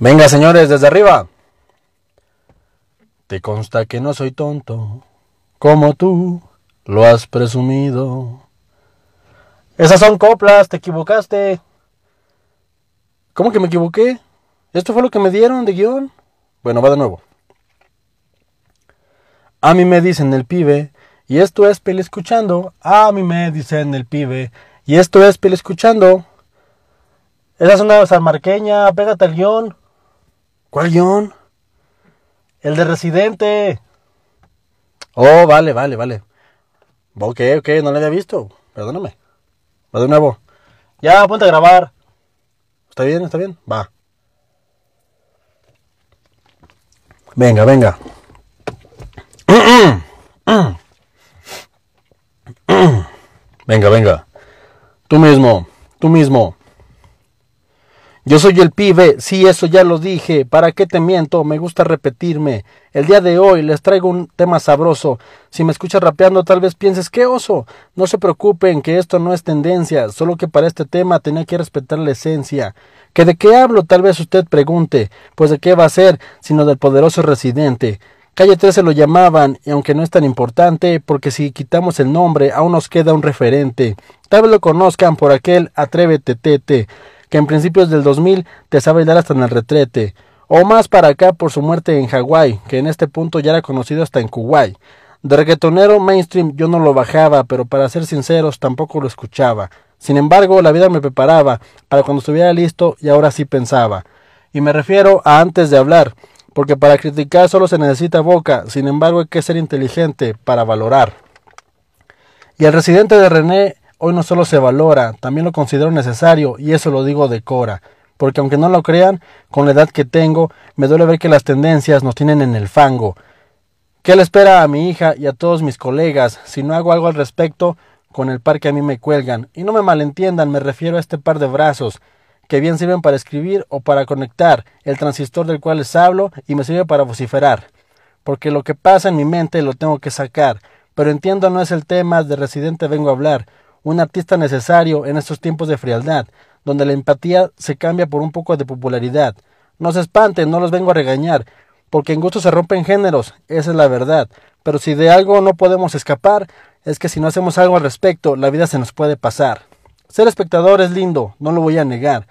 Venga, señores, desde arriba. Te consta que no soy tonto, como tú lo has presumido. Esas son coplas, te equivocaste. ¿Cómo que me equivoqué? Esto fue lo que me dieron de guion. Bueno, va de nuevo. A mí me dicen el pibe, y esto es peli escuchando. A mí me dicen el pibe, y esto es peli escuchando. Esa es una salmarqueña, pégate al guion. ¿Cuál guion? El de Residente. Oh, vale, vale, vale. Ok, ok, no lo había visto. Perdóname. Va de nuevo. Ya, ponte a grabar. ¿Está bien? ¿Está bien? Va. Venga, venga. Venga, venga. Tú mismo, tú mismo. Yo soy el pibe, sí, eso ya lo dije, ¿para qué te miento? Me gusta repetirme. El día de hoy les traigo un tema sabroso. Si me escuchas rapeando tal vez pienses, qué oso. No se preocupen, que esto no es tendencia, solo que para este tema tenía que respetar la esencia. ¿Que de qué hablo? Tal vez usted pregunte. Pues de qué va a ser, sino del poderoso residente. Calle 13 lo llamaban, y aunque no es tan importante, porque si quitamos el nombre aún nos queda un referente. Tal vez lo conozcan por aquel Atrévete Tete que en principios del 2000 te sabe bailar hasta en el retrete, o más para acá por su muerte en Hawái, que en este punto ya era conocido hasta en Kuwait. De reggaetonero mainstream yo no lo bajaba, pero para ser sinceros tampoco lo escuchaba. Sin embargo, la vida me preparaba para cuando estuviera listo y ahora sí pensaba. Y me refiero a antes de hablar, porque para criticar solo se necesita boca, sin embargo hay que ser inteligente para valorar. Y el residente de René hoy no solo se valora, también lo considero necesario, y eso lo digo de Cora, porque aunque no lo crean, con la edad que tengo, me duele ver que las tendencias nos tienen en el fango. ¿Qué le espera a mi hija y a todos mis colegas si no hago algo al respecto con el par que a mí me cuelgan? Y no me malentiendan, me refiero a este par de brazos, que bien sirven para escribir o para conectar el transistor del cual les hablo y me sirve para vociferar. Porque lo que pasa en mi mente lo tengo que sacar, pero entiendo no es el tema de residente vengo a hablar, un artista necesario en estos tiempos de frialdad, donde la empatía se cambia por un poco de popularidad. No se espanten, no los vengo a regañar, porque en gusto se rompen géneros, esa es la verdad. Pero si de algo no podemos escapar, es que si no hacemos algo al respecto, la vida se nos puede pasar. Ser espectador es lindo, no lo voy a negar,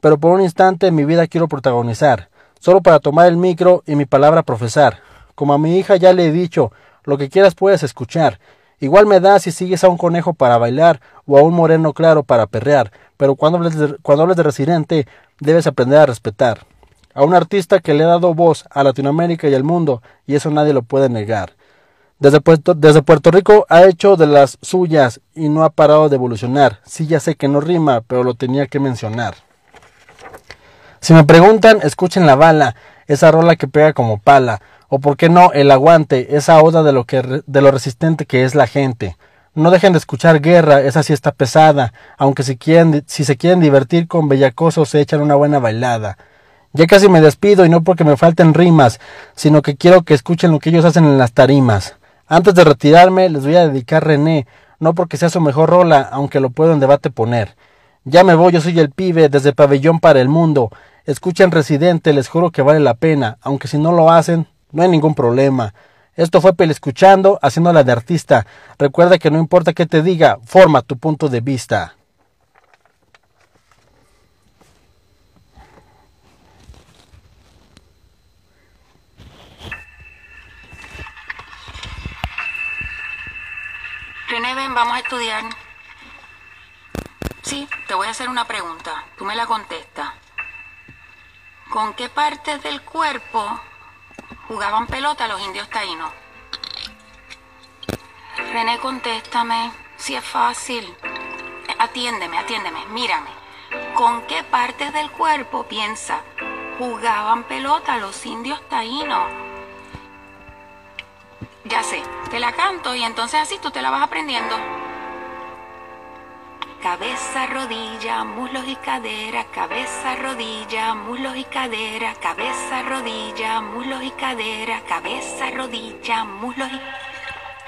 pero por un instante mi vida quiero protagonizar, solo para tomar el micro y mi palabra profesar. Como a mi hija ya le he dicho, lo que quieras puedes escuchar, Igual me da si sigues a un conejo para bailar o a un moreno claro para perrear, pero cuando hables de, cuando hables de residente debes aprender a respetar. A un artista que le ha dado voz a Latinoamérica y al mundo, y eso nadie lo puede negar. Desde Puerto, desde Puerto Rico ha hecho de las suyas y no ha parado de evolucionar. Sí, ya sé que no rima, pero lo tenía que mencionar. Si me preguntan, escuchen la bala, esa rola que pega como pala o por qué no el aguante, esa oda de lo que de lo resistente que es la gente. No dejen de escuchar guerra, esa sí está pesada, aunque si quieren, si se quieren divertir con bellacosos se echan una buena bailada. Ya casi me despido y no porque me falten rimas, sino que quiero que escuchen lo que ellos hacen en las tarimas. Antes de retirarme les voy a dedicar René, no porque sea su mejor rola, aunque lo puedo en debate poner. Ya me voy, yo soy el pibe desde pabellón para el mundo. Escuchen Residente, les juro que vale la pena, aunque si no lo hacen, no hay ningún problema. Esto fue Pel escuchando, haciéndola de artista. Recuerda que no importa qué te diga, forma tu punto de vista. René, ven, vamos a estudiar. Sí, te voy a hacer una pregunta. Tú me la contestas. ¿Con qué partes del cuerpo jugaban pelota los indios taínos. René, contéstame, si es fácil. Atiéndeme, atiéndeme, mírame. ¿Con qué partes del cuerpo piensa jugaban pelota los indios taínos? Ya sé, te la canto y entonces así tú te la vas aprendiendo. Cabeza, rodilla, muslos y cadera, cabeza, rodilla, muslos y cadera, cabeza, rodilla, muslos y cadera, cabeza, rodilla, muslos y